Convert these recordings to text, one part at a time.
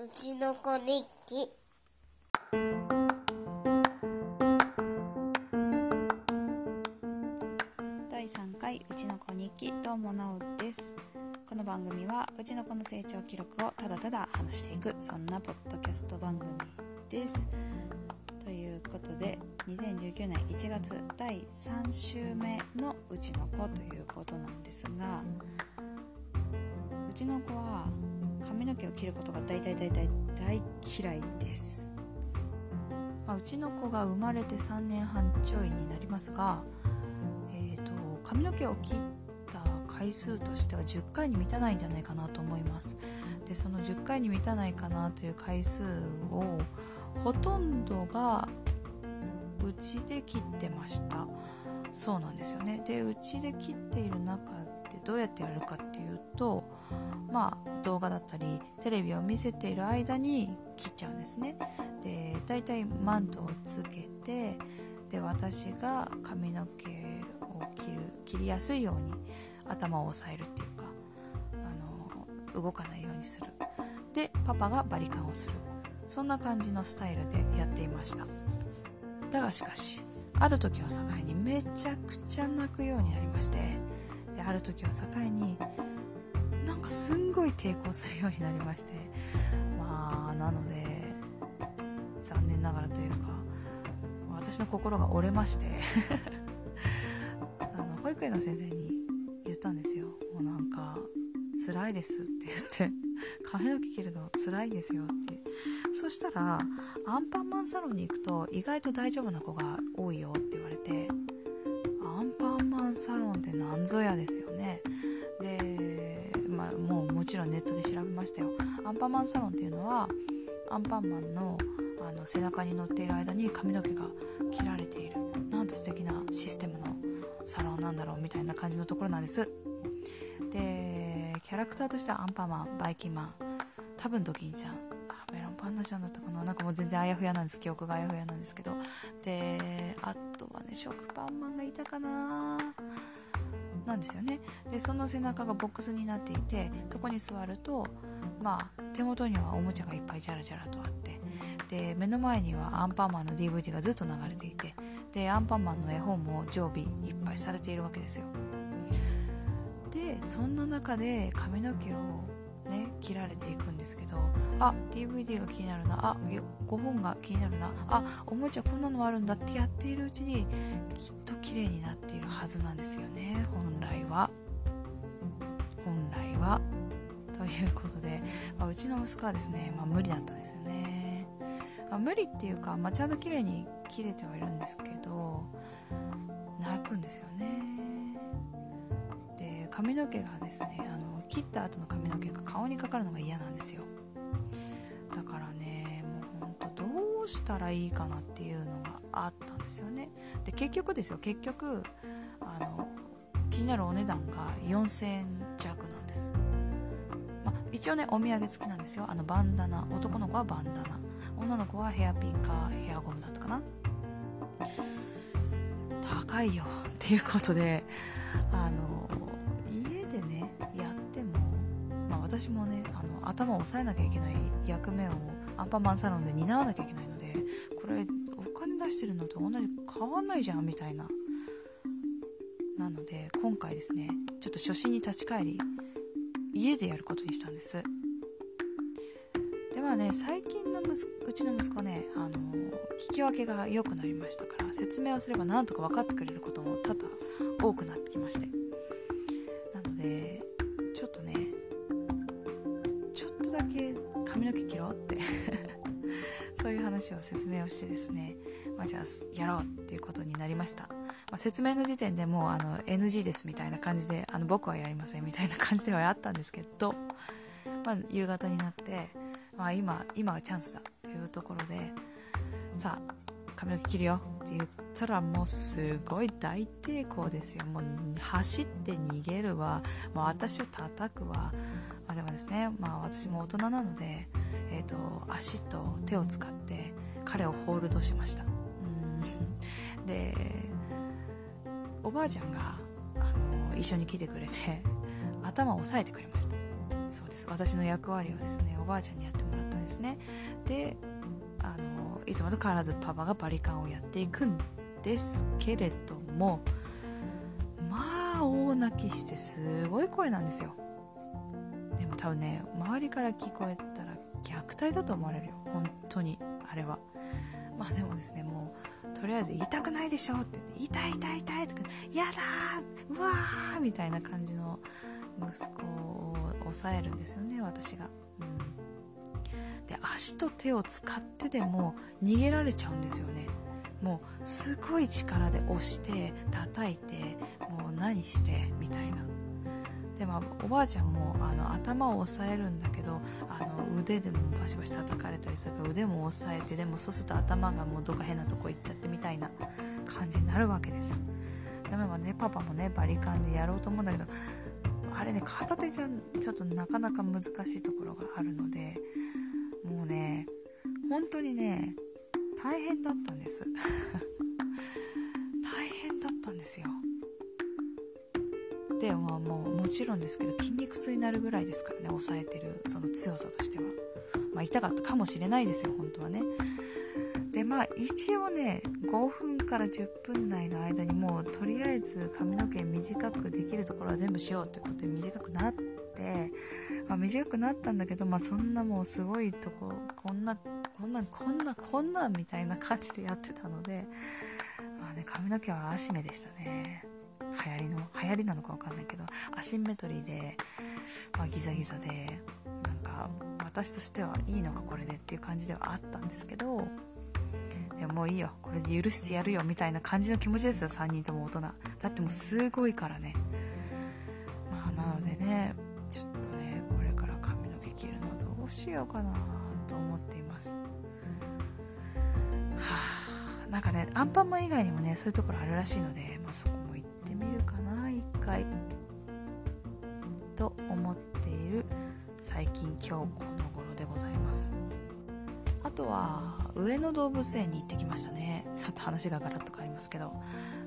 うちの子日記。第3回うちの子日記どうもなおです。この番組はうちの子の成長記録をただただ話していくそんなポッドキャスト番組です。ということで2019年1月第3週目のうちの子ということなんですがうちの子は髪の毛を切ることが大大大大大嫌いです、まあ、うちの子が生まれて3年半ちょいになりますがえー、と髪の毛を切った回数としては10回に満たないんじゃないかなと思います。でその10回に満たないかなという回数をほとんどがうちで切ってました。そうなんですよね。でうちで切っている中でどうやってやるかっていうとまあ動画だったりテレビを見せている間に切っちゃうんですね。で大体マントをつけてで私が髪の毛を切る切りやすいように頭を押さえるっていうかあの動かないようにする。でパパがバリカンをする。そんな感じのスタイルでやっていました。だがしかしある時を境にめちゃくちゃ泣くようになりましてである時を境になんかすんごい抵抗するようになりまして。まあなので残念ながらというか私の心が折れまして。あの保育園の先生に言ったんですよ。もうなんか辛いですって言って。髪の毛切るの辛いですよって。そしたらアンパンマンサロンに行くと意外と大丈夫な子が多いよって言われて。アンパンマンサロンって何ぞやですよね。で、まあ、もうもちろんネットで調べましたよ。アンパンマンサロンっていうのはアンパンマンのあの背中に乗っている間に髪の毛が切られている。なんと素敵なシステムのサロンなんだろうみたいな感じのところなんです。でキャラクターとしてはアンパンマンバイキンマン。多分ドキンちゃん。メロンパンナちゃんだったかな。なんかもう全然あやふやなんです。記憶があやふやなんですけど。であとはね食パンマンがいたかな。なんですよね。でその背中がボックスになっていてそこに座るとまあ手元にはおもちゃがいっぱいジャラジャラとあって。で目の前にはアンパンマンの DVD がずっと流れていて。でアンパンマンの絵本も常備いっぱいされているわけですよ。でそんな中で髪の毛をね切られていくんですけどあ DVD が気になるな。あ5本が気になるな。あおもちゃこんなのあるんだってやっているうちにきっと綺麗になっているはずなんですよね。本来は。本来は。ということで、まあ、うちの息子はですね、まあ、無理だったんですよね、まあ、無理っていうか、まあ、ちゃんと綺麗に切れてはいるんですけど泣くんですよね。で髪の毛がですねあの切った後の髪の毛が顔にかかるのが嫌なんですよ。だからねもうほんとどうしたらいいかなっていうのがあったんですよね。で結局ですよ結局あの気になるお値段が4000円弱なんです、まあ、一応ねお土産付きなんですよ。あのバンダナ。男の子はバンダナ。女の子はヘアピンかヘアゴムだったかな。高いよっていうことであの家でねや、私もねあの頭を押さえなきゃいけない役目をアンパンマンサロンで担わなきゃいけないのでこれお金出してるのと同じ変わんないじゃんみたいな。なので今回ですねちょっと初心に立ち返り家でやることにしたんです。でまあね最近の息うちの息子ねあの聞き分けが良くなりましたから説明をすればなんとか分かってくれることも多々多くなってきまして。なので髪の毛切ろうって。そういう話を説明をしてですね、まあ、じゃあやろうっていうことになりました、まあ、説明の時点でもうあの NG ですみたいな感じであの僕はやりませんみたいな感じではあったんですけど、まあ、夕方になって、まあ、今今がチャンスだっていうところでさあ髪の毛切るよって言ったらもうすごい大抵抗ですよ。もう走って逃げるわ。もう私を叩くわ、でもですね、まあ、私も大人なので、えーと、足と手を使って彼をホールドしました。うん。でおばあちゃんがあの一緒に来てくれて頭を押さえてくれました。そうです。私の役割をですねおばあちゃんにやってもらったんですね。であのいつもと変わらずパパがバリカンをやっていくんですけれどもまあ大泣きしてすごい声なんですよ。も多分ね周りから聞こえたら虐待だと思われるよ。本当にあれは。まあでもですねもうとりあえず痛くないでしょって痛い痛い痛いとかやだーうわーみたいな感じの息子を抑えるんですよね私が、うん、で足と手を使ってでも逃げられちゃうんですよね。もうすごい力で押して叩いてもう何してみたいな。でもおばあちゃんもあの頭を押さえるんだけどあの腕でもバシバシ叩かれたりするから腕も押さえてでもそうすると頭がもうどっか変なとこ行っちゃってみたいな感じになるわけですよ。でもねパパもねバリカンでやろうと思うんだけどあれね片手じゃちょっとなかなか難しいところがあるのでもうね本当にね大変だったんです。大変だったんですよ。で、まあ、もうもちろんですけど筋肉痛になるぐらいですからね抑えてるその強さとしては、まあ、痛かったかもしれないですよ本当はね。でまあ一応ね5分から10分内の間にもうとりあえず髪の毛短くできるところは全部しようってことで短くなって、まあ、短くなったんだけど、まあ、そんなもうすごいとここんなこんなこんなこんなみたいな感じでやってたので、まあね、髪の毛は足目でしたね。流行りの流行りなのか分かんないけどアシンメトリーで、まあ、ギザギザでなんか私としてはいいのかこれでっていう感じではあったんですけどいやもういいよ。これで許してやるよ。みたいな感じの気持ちですよ。3人とも大人。だってもうすごいからね。まあなのでねちょっとねこれから髪の毛切るのどうしようかなと思っています。はあ。なんかねアンパンマン以外にもねそういうところあるらしいので、まあ、そこもみるかな一回。と思っている最近今日この頃でございます。あとは上野動物園に行ってきましたね。ちょっと話がガラッと変わりますけど。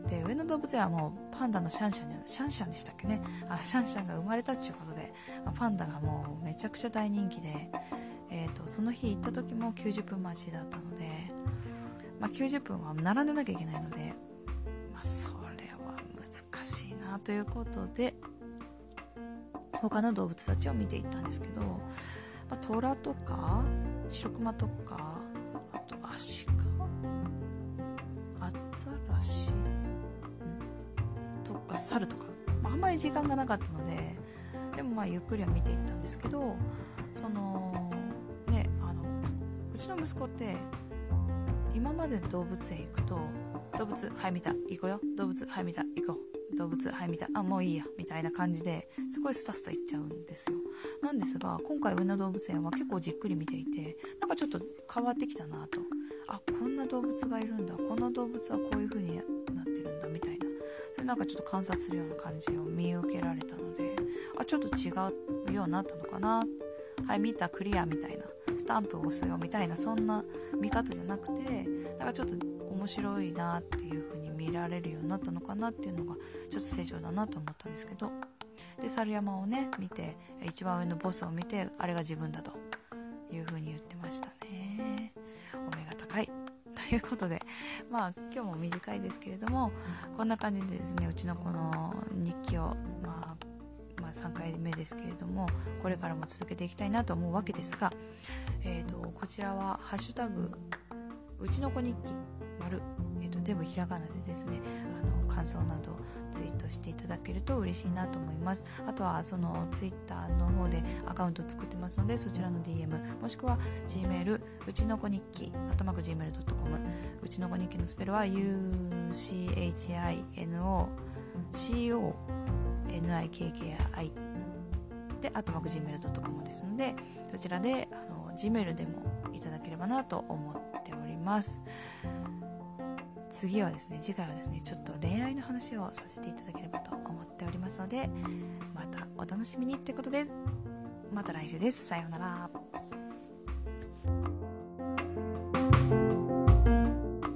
で上野動物園はもうパンダのシャンシャンにシャンシャンでしたっけね。あシャンシャンが生まれたっていうことで、パンダがもうめちゃくちゃ大人気で、えーと、その日行った時も90分待ちだったので、まあ、90分は並んでなきゃいけないので、まあ、それは難しいなということで他の動物たちを見ていったんですけど、まあ、虎とか白熊とかあとアシカアザラシとか猿とか、まあ、あんまり時間がなかったのででもまあゆっくりは見ていったんですけどそのねあのうちの息子って今まで動物園行くと動物はい見た。行こうよ。動物はい見た。行こう。動物はい見たあもういいやみたいな感じですごいスタスタいっちゃうんですよ。なんですが今回上野動物園は結構じっくり見ていてなんかちょっと変わってきたなと。あこんな動物がいるんだ。こんな動物はこういう風になってるんだみたいな。それなんかちょっと観察するような感じを見受けられたのであちょっと違うようになったのかな。はい見たクリアみたいな。スタンプを押すよみたいなそんな見方じゃなくてなんかちょっと面白いなっていう風に見られるようになったのかなっていうのがちょっと成長だなと思ったんですけど。で猿山をね見て一番上のボスを見てあれが自分だという風に言ってましたね。お目が高い。ということでまあ今日も短いですけれどもこんな感じでですねうちのこの日記をまあまあ、3回目ですけれどもこれからも続けていきたいなと思うわけですが、えーと、こちらは「ハッシュタグうちの子日記丸えーと、全部ひらがなでですねあの感想などツイートしていただけると嬉しいなと思いますあとはそのツイッターの方でアカウント作ってますのでそちらの DM もしくは Gmail うちの子日記あとまく Gmail.com うちの子日記のスペルは UCHINO CONIKKI で、あとまく gmail.com ですので、そちらで、あの、gmail でもいただければなと思っております。次はですね次回はですねちょっと恋愛の話をさせていただければと思っておりますのでまたお楽しみにってことでまた来週です。さようなら。